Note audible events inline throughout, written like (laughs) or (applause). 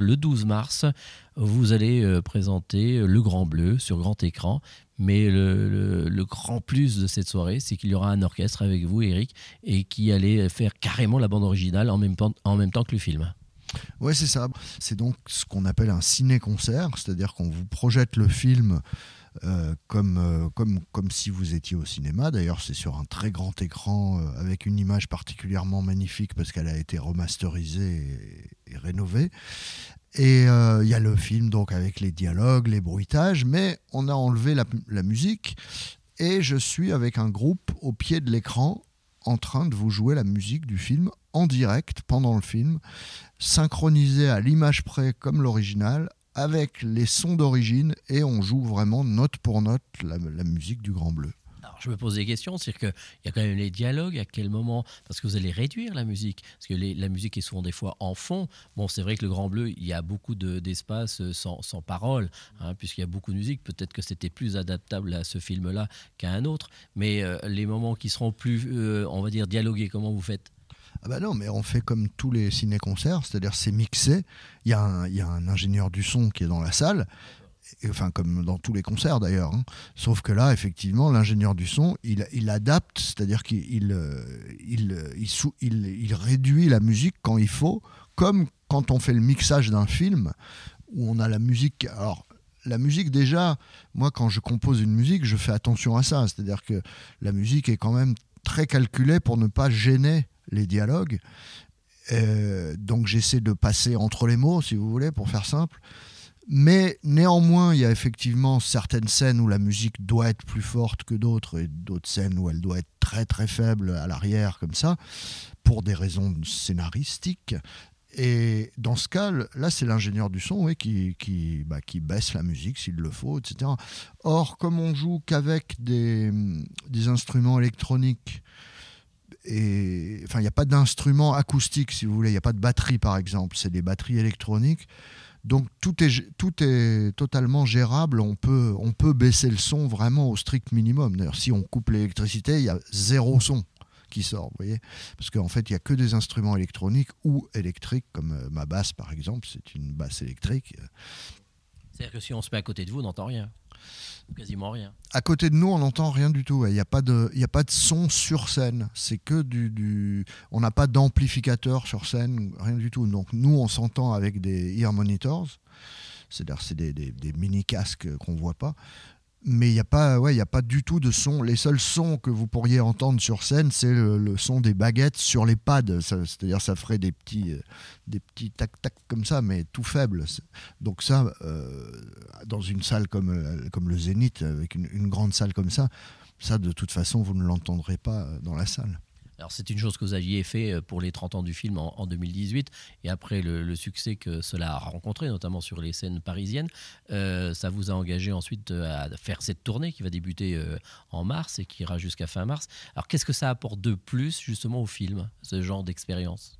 Le 12 mars, vous allez euh, présenter Le Grand Bleu sur grand écran. Mais le, grand plus de cette soirée, c'est qu'il y aura un orchestre avec vous, Eric, et qui allait faire carrément la bande originale en même, temps que le film. Oui, c'est ça. C'est donc ce qu'on appelle un ciné-concert, c'est-à-dire qu'on vous projette le film euh, comme, euh, comme, comme si vous étiez au cinéma. D'ailleurs, c'est sur un très grand écran avec une image particulièrement magnifique parce qu'elle a été remasterisée et rénové. Et euh, il y a le film donc avec les dialogues, les bruitages, mais on a enlevé la, la musique et je suis avec un groupe au pied de l'écran en train de vous jouer la musique du film en direct pendant le film, synchronisé à l'image près comme l'original, avec les sons d'origine et on joue vraiment note pour note la musique du Grand Bleu je me pose des questions, c'est qu'il y a quand même les dialogues, à quel moment, parce que vous allez réduire la musique, parce que la musique est souvent des fois en fond. Bon, c'est vrai que le Grand Bleu, il y a beaucoup d'espace euh, sans, parole, hein, puisqu'il y a beaucoup de musique. Peut-être que c'était plus adaptable à ce film-là qu'à un autre, mais euh, les moments qui seront plus, euh, on va dire, dialogués, comment vous faites? Ah bah non, mais on fait comme tous les ciné-concerts, c'est-à-dire c'est mixé. Il y, a un ingénieur du son qui est dans la salle enfin comme dans tous les concerts d'ailleurs. Hein. Sauf que là, effectivement, l'ingénieur du son, il, adapte, c'est-à-dire qu'il il, euh, il, il, réduit la musique quand il faut, comme quand on fait le mixage d'un film, où on a la musique. Alors, la musique, déjà, moi, quand je compose une musique, je fais attention à ça. C'est-à-dire que la musique est quand même très calculée pour ne pas gêner les dialogues. Euh, donc j'essaie de passer entre les mots, si vous voulez, pour faire simple. Mais néanmoins, il y a effectivement certaines scènes où la musique doit être plus forte que d'autres et d'autres scènes où elle doit être très très faible à l'arrière comme ça, pour des raisons scénaristiques. Et dans ce cas, là, c'est l'ingénieur du son qui, bah, qui, baisse la musique s'il le faut, etc. Or, comme on joue qu'avec des, des, instruments électroniques, et enfin, il n'y a pas d'instrument acoustique, si vous voulez, il n'y a pas de batterie, par exemple, c'est des batteries électroniques. Donc tout est, tout est totalement gérable, on peut, on peut baisser le son vraiment au strict minimum. D'ailleurs, si on coupe l'électricité, il y a zéro son qui sort, vous voyez Parce qu'en fait, il n'y a que des instruments électroniques ou électriques, comme euh, ma basse par exemple, c'est une basse électrique. C'est-à-dire que si on se met à côté de vous, on n'entend rien Quasiment rien. À côté de nous, on n'entend rien du tout. Il n'y a, pas de, a pas de son sur scène. C'est que du. du... On n'a pas d'amplificateur sur scène, rien du tout. Donc nous, on s'entend avec des ear monitors. C'est-à-dire, c'est des, des, des mini-casques qu'on ne voit pas mais il n'y a, pas, ouais, y a pas du tout de son. Les seuls sons que vous pourriez entendre sur scène, c'est le, son des baguettes sur les pads. C'est-à-dire ça ferait des petits, euh, des petits tac-tac comme ça, mais tout faible. Donc ça, euh, dans une salle comme, euh, comme le Zénith, avec une grande salle comme ça, ça de toute façon, vous ne l'entendrez pas dans la salle. Alors c'est une chose que vous aviez fait euh, pour les 30 ans du film en, 2018 et après le, succès que cela a rencontré, notamment sur les scènes parisiennes, euh, ça vous a engagé ensuite euh, à faire cette tournée qui va débuter en mars et qui ira jusqu'à fin mars. Alors qu'est-ce que ça apporte de plus justement au film, ce genre d'expérience?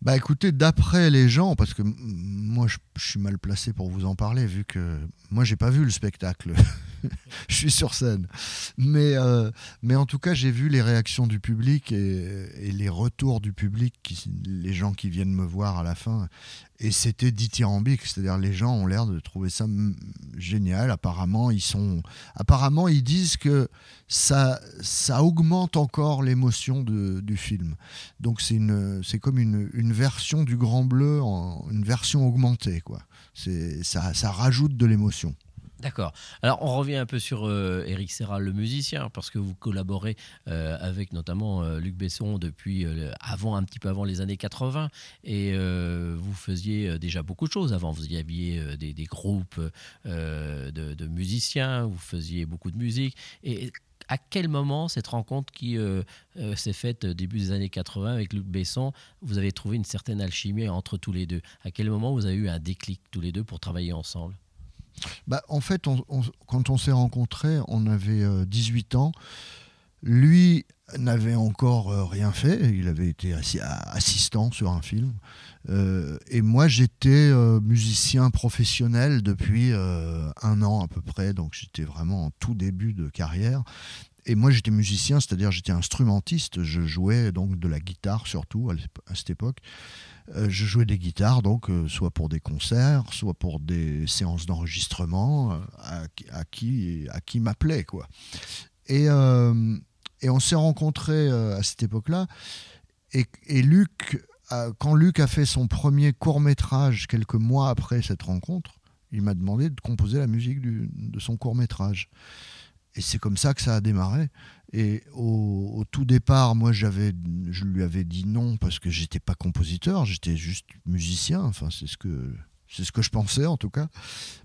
Bah écoutez, d'après les gens, parce que moi je, suis mal placé pour vous en parler, vu que moi j'ai pas vu le spectacle, (laughs) (laughs) je suis sur scène. Mais, euh, mais en tout cas, j'ai vu les réactions du public et, les retours du public, les gens qui viennent me voir à la fin et c'était dithyrambique, c'est-à-dire les gens ont l'air de trouver ça génial. Apparemment, ils sont, apparemment, ils disent que ça, ça augmente encore l'émotion du film. Donc c'est une, c'est comme une, une, version du Grand Bleu, en, une version augmentée, quoi. C'est, ça, ça rajoute de l'émotion. D'accord. Alors on revient un peu sur euh, Eric Serra, le musicien, parce que vous collaborez euh, avec notamment euh, Luc Besson depuis avant, un petit peu avant les années 80, et vous faisiez déjà beaucoup de choses avant. Vous y aviez des, groupes de, de, musiciens, vous faisiez beaucoup de musique. Et à quel moment cette rencontre qui s'est faite début des années 80 avec Luc Besson, vous avez trouvé une certaine alchimie entre tous les deux? À quel moment vous avez eu un déclic tous les deux pour travailler ensemble? Bah, En fait, quand on s'est rencontrés, on avait 18 euh, ans. Lui n'avait encore euh, rien fait, il avait été assistant sur un film. Euh, et moi, j'étais musicien professionnel depuis un an à peu près, donc j'étais vraiment en tout début de carrière. Et moi j'étais musicien, c'est-à-dire j'étais instrumentiste, je jouais donc de la guitare surtout à cette époque. Euh, je jouais des guitares, donc soit pour des concerts, soit pour des séances d'enregistrement, à, qui, à qui m'appelait quoi. Et, et on s'est rencontrés à cette époque-là. Et, et Luc quand Luc a fait son premier court métrage quelques mois après cette rencontre, il m'a demandé de composer la musique de son court métrage. Et c'est comme ça que ça a démarré. Et au, tout départ, moi, j'avais, je lui avais dit non parce que j'étais pas compositeur, j'étais juste musicien. Enfin, c'est ce que c'est ce que je pensais en tout cas.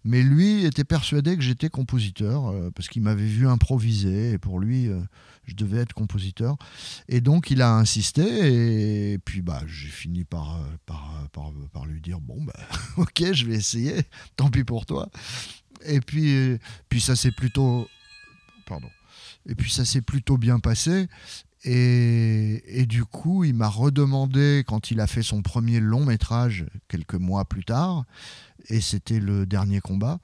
Mais lui était persuadé que j'étais compositeur euh, parce qu'il m'avait vu improviser et pour lui, euh, je devais être compositeur. Et donc il a insisté et puis bah, j'ai fini par, euh, par, par, par, lui dire bon, bah, (laughs) ok, je vais essayer, tant pis pour toi. Et puis, puis ça s'est plutôt. Et puis ça s'est plutôt bien passé. Et, du coup, il m'a redemandé quand il a fait son premier long métrage quelques mois plus tard, et c'était le dernier combat.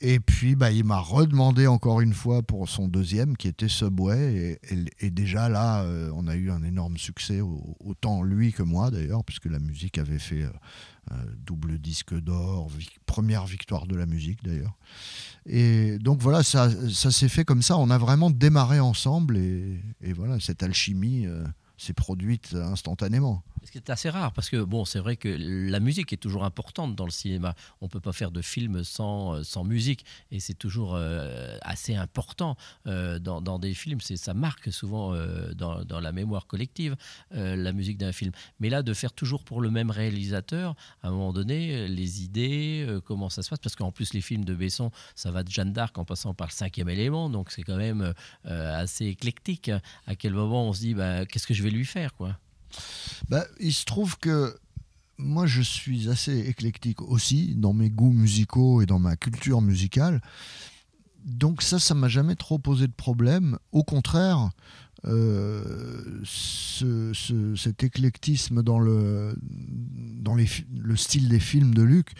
Et puis, bah, il m'a redemandé encore une fois pour son deuxième, qui était Subway. Et, déjà là, euh, on a eu un énorme succès, autant lui que moi d'ailleurs, puisque la musique avait fait euh, euh, double disque d'or, première victoire de la musique d'ailleurs. Et donc voilà, ça, ça s'est fait comme ça. On a vraiment démarré ensemble et, voilà, cette alchimie euh, s'est produite instantanément. Ce qui est assez rare, parce que bon, c'est vrai que la musique est toujours importante dans le cinéma. On ne peut pas faire de film sans, euh, sans musique, et c'est toujours euh, assez important euh, dans, des films. Ça marque souvent dans, dans, la mémoire collective la musique d'un film. Mais là, de faire toujours pour le même réalisateur, à un moment donné, les idées, comment ça se passe, parce qu'en plus les films de Besson, ça va de Jeanne d'Arc en passant par le cinquième élément, donc c'est quand même assez éclectique. À quel moment on se dit, bah, qu'est-ce que je vais lui faire, quoi? Bah, il se trouve que moi, je suis assez éclectique aussi dans mes goûts musicaux et dans ma culture musicale. Donc ça, ça m'a jamais trop posé de problème. Au contraire, euh, cet éclectisme dans, le, dans les, le style des films de Luc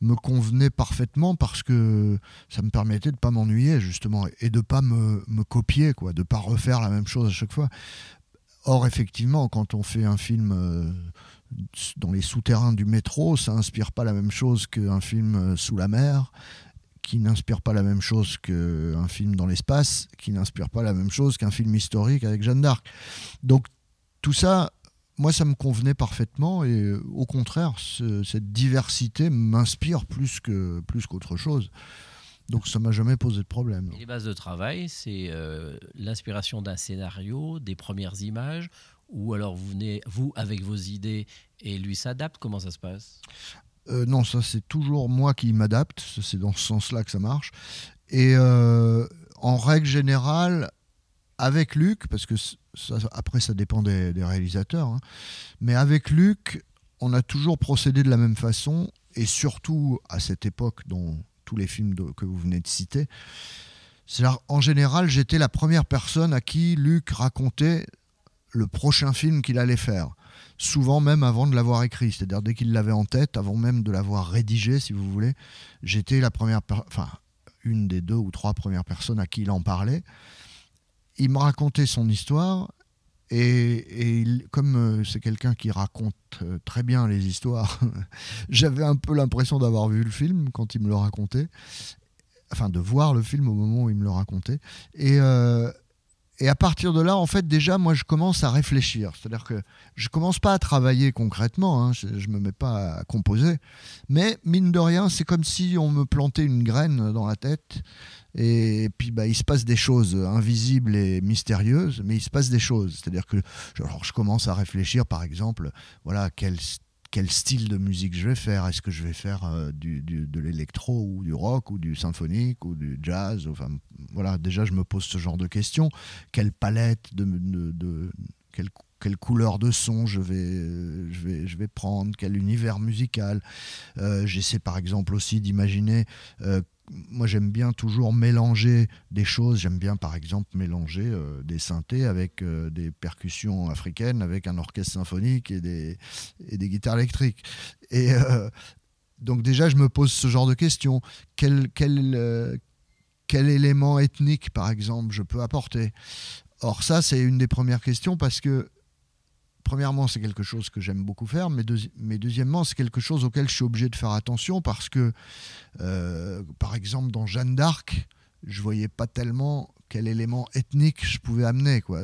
me convenait parfaitement parce que ça me permettait de pas m'ennuyer justement et de pas me, me, copier, quoi, de pas refaire la même chose à chaque fois. Or, effectivement, quand on fait un film euh, dans les souterrains du métro, ça n'inspire pas la même chose qu'un film euh, sous la mer, qui n'inspire pas la même chose qu'un film dans l'espace, qui n'inspire pas la même chose qu'un film historique avec Jeanne d'Arc. Donc, tout ça, moi, ça me convenait parfaitement et euh, au contraire, cette diversité m'inspire plus qu'autre plus qu'autre chose. Donc ça m'a jamais posé de problème. les bases de travail, c'est euh, l'inspiration d'un scénario, des premières images, ou alors vous venez, vous, avec vos idées, et lui s'adapte Comment ça se passe? Euh, Non, ça c'est toujours moi qui m'adapte, c'est dans ce sens-là que ça marche. Et euh, en règle générale, avec Luc, parce que ça, après ça dépend des, réalisateurs, hein, mais avec Luc, on a toujours procédé de la même façon, et surtout à cette époque dont tous les films que vous venez de citer. En général, j'étais la première personne à qui Luc racontait le prochain film qu'il allait faire. Souvent même avant de l'avoir écrit, c'est-à-dire dès qu'il l'avait en tête, avant même de l'avoir rédigé, si vous voulez, j'étais la première, enfin une des deux ou trois premières personnes à qui il en parlait. Il me racontait son histoire et, comme euh, c'est quelqu'un qui raconte euh, très bien les histoires, (laughs) j'avais un peu l'impression d'avoir vu le film quand il me le racontait, enfin de voir le film au moment où il me le racontait. Et, euh, et à partir de là, en fait, déjà, moi, je commence à réfléchir. C'est-à-dire que je commence pas à travailler concrètement, hein, je, ne me mets pas à composer, mais mine de rien, c'est comme si on me plantait une graine dans la tête. Et puis, bah, il se passe des choses invisibles et mystérieuses, mais il se passe des choses. C'est-à-dire que je commence à réfléchir, par exemple, voilà, quel quel style de musique je vais faire. Est-ce que je vais faire euh, du, de l'électro ou du rock ou du symphonique ou du jazz Enfin, voilà, déjà, je me pose ce genre de questions. Quelle palette de, de, quelle, quelle, couleur de son je vais, je vais, je vais prendre? Quel univers musical? Euh, J'essaie par exemple aussi d'imaginer euh, moi j'aime bien toujours mélanger des choses. J'aime bien par exemple mélanger euh, des synthés avec euh, des percussions africaines, avec un orchestre symphonique et des, et des guitares électriques. Et euh, donc déjà je me pose ce genre de questions. Quel, quel, quel élément ethnique, par exemple, je peux apporter? Or, ça, c'est une des premières questions parce que, premièrement, c'est quelque chose que j'aime beaucoup faire, mais, deuxièmement, c'est quelque chose auquel je suis obligé de faire attention parce que, euh, par exemple, dans Jeanne d'Arc, je voyais pas tellement quel élément ethnique je pouvais amener. Quoi.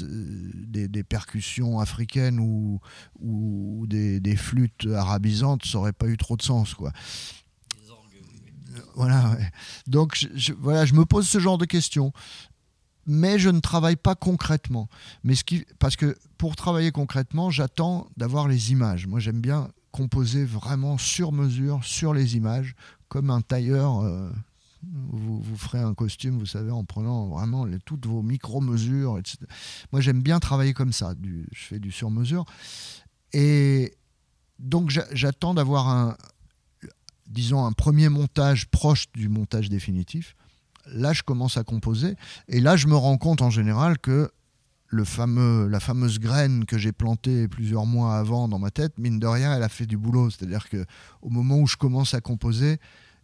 Des, percussions africaines ou, ou des, flûtes arabisantes, ça n'aurait pas eu trop de sens. Quoi. Voilà. Donc, je, voilà, je me pose ce genre de questions. Mais je ne travaille pas concrètement. Mais ce qui, parce que pour travailler concrètement, j'attends d'avoir les images. Moi, j'aime bien composer vraiment sur mesure, sur les images, comme un tailleur. Euh, vous, vous, ferez un costume, vous savez, en prenant vraiment toutes vos micro-mesures, etc. Moi, j'aime bien travailler comme ça. Je fais du sur-mesure. Et donc, j'attends d'avoir un, disons, un premier montage proche du montage définitif. Là, je commence à composer. Et là, je me rends compte en général que le fameux, la fameuse graine que j'ai plantée plusieurs mois avant dans ma tête, mine de rien, elle a fait du boulot. C'est-à-dire que au moment où je commence à composer,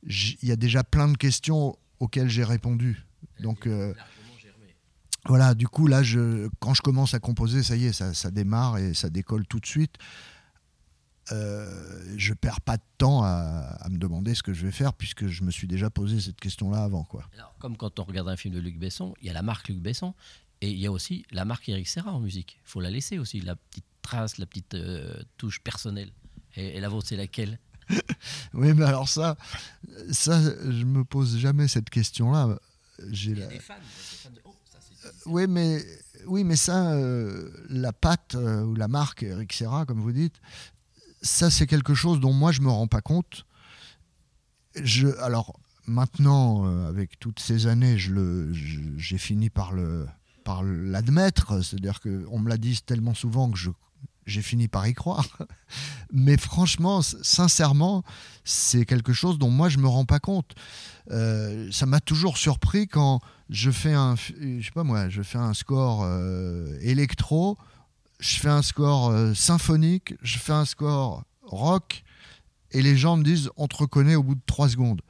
il y a déjà plein de questions auxquelles j'ai répondu. Donc euh, voilà, du coup là, je, quand je commence à composer, ça y est, ça, ça démarre et ça décolle tout de suite euh, je perds pas de temps à, me demander ce que je vais faire puisque je me suis déjà posé cette question-là avant. Quoi. comme quand on regarde un film de Luc Besson, il y a la marque Luc Besson et il y a aussi la marque Eric Serra en musique. Il faut la laisser aussi, la petite trace, la petite euh, touche personnelle. Et, la vôtre, c'est laquelle? (laughs) Oui, mais alors ça, ça, je me pose jamais cette question-là. J'ai des fans. Oh, oui, mais oui, mais ça, euh, la patte ou la marque Eric Serra, comme vous dites, ça, c'est quelque chose dont moi, je me rends pas compte. Je, alors, maintenant, euh, avec toutes ces années, j'ai fini par le par l'admettre, c'est-à-dire qu'on me l'a dit tellement souvent que j'ai fini par y croire. (laughs) Mais franchement, sincèrement, c'est quelque chose dont moi je me rends pas compte. Euh, ça m'a toujours surpris quand je fais un, je sais pas moi, je fais un score euh, électro je fais un score euh, symphonique, je fais un score rock, et les gens me disent on te reconnaît au bout de trois secondes.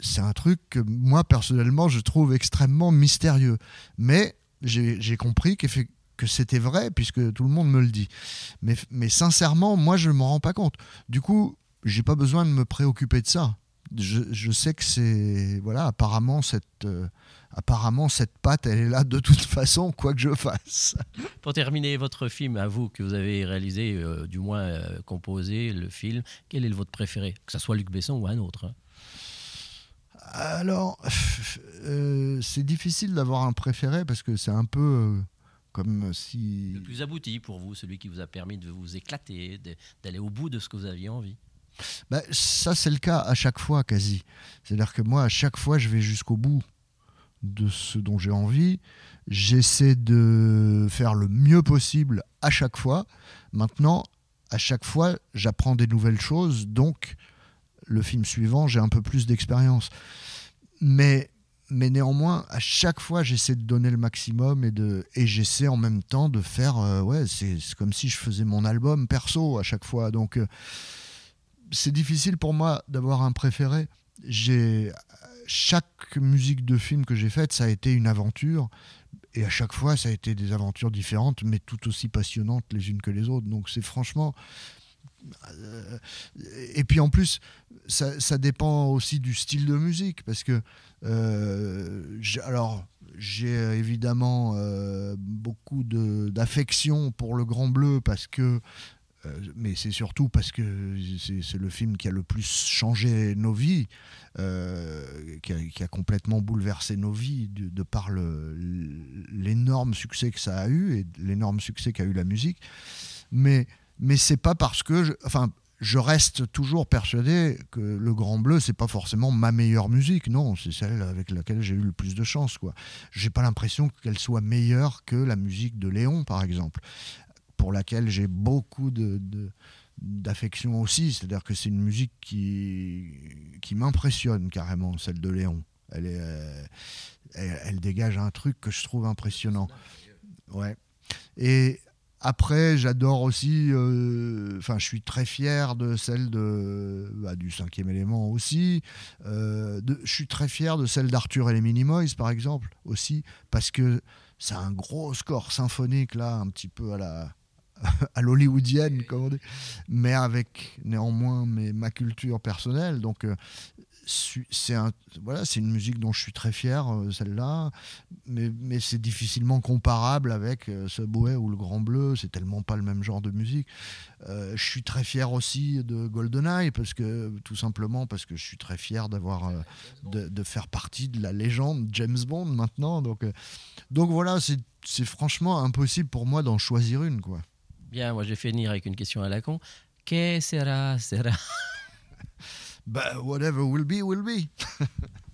C'est un truc que moi personnellement je trouve extrêmement mystérieux. Mais j'ai compris que c'était vrai puisque tout le monde me le dit. Mais, mais sincèrement, moi je ne me rends pas compte. Du coup, j'ai pas besoin de me préoccuper de ça. Je, je sais que c'est voilà apparemment cette euh, apparemment, cette patte, elle est là de toute façon, quoi que je fasse. Pour terminer, votre film, à vous, que vous avez réalisé, euh, du moins euh, composé, le film, quel est votre préféré? Que ce soit Luc Besson ou un autre hein. Alors, c'est difficile d'avoir un préféré parce que c'est un peu comme si... Le plus abouti pour vous, celui qui vous a permis de vous éclater, d'aller au bout de ce que vous aviez envie bah, ça, c'est le cas à chaque fois, quasi. C'est-à-dire que moi, à chaque fois, je vais jusqu'au bout de ce dont j'ai envie. J'essaie de faire le mieux possible à chaque fois. Maintenant, à chaque fois, j'apprends des nouvelles choses, donc le film suivant, j'ai un peu plus d'expérience. Mais, mais néanmoins, à chaque fois, j'essaie de donner le maximum et, et j'essaie en même temps de faire. Euh, ouais, c'est, comme si je faisais mon album perso à chaque fois. Donc, euh, c'est difficile pour moi d'avoir un préféré. J'ai chaque musique de film que j'ai faite, ça a été une aventure. Et à chaque fois, ça a été des aventures différentes, mais tout aussi passionnantes les unes que les autres. Donc c'est franchement... Euh, et puis en plus, ça, dépend aussi du style de musique, parce que... Euh, alors, j'ai évidemment euh, beaucoup d'affection pour le Grand Bleu, parce que euh, mais c'est surtout parce que c'est le film qui a le plus changé nos vies, euh, qui, a, complètement bouleversé nos vies de, par l'énorme succès que ça a eu et l'énorme succès qu'a eu la musique. Mais, mais c'est pas parce que. Enfin, je reste toujours persuadé que le Grand Bleu, c'est pas forcément ma meilleure musique. Non, c'est celle avec laquelle j'ai eu le plus de chance. Quoi. J'ai pas l'impression qu'elle soit meilleure que la musique de Léon, par exemple pour laquelle j'ai beaucoup de, d'affection aussi. C'est-à-dire que c'est une musique qui, qui m'impressionne carrément, celle de Léon. Elle, est, euh, elle, dégage un truc que je trouve impressionnant. Ouais. Et après, j'adore aussi, euh, enfin, je suis très fier de celle de, bah, du cinquième élément aussi. Euh, je suis très fier de celle d'Arthur et les Minimoys, par exemple, aussi, parce que c'est un gros score symphonique, là, un petit peu à la (laughs) à l'hollywoodienne, mais avec néanmoins mes, ma culture personnelle. Donc, euh, c'est une musique dont je suis très fier, euh, celle-là, mais, c'est difficilement comparable avec euh, Subway ou le Grand Bleu, c'est tellement pas le même genre de musique. Euh, je suis très fier aussi de GoldenEye, parce que, tout simplement parce que je suis très fier d'avoir, de, de, faire partie de la légende James Bond maintenant. Donc, donc voilà, c'est franchement impossible pour moi d'en choisir une. Quoi. Bien, moi je vais finir avec une question à la con. Que sera, sera? (laughs) But whatever will be, will be. (laughs)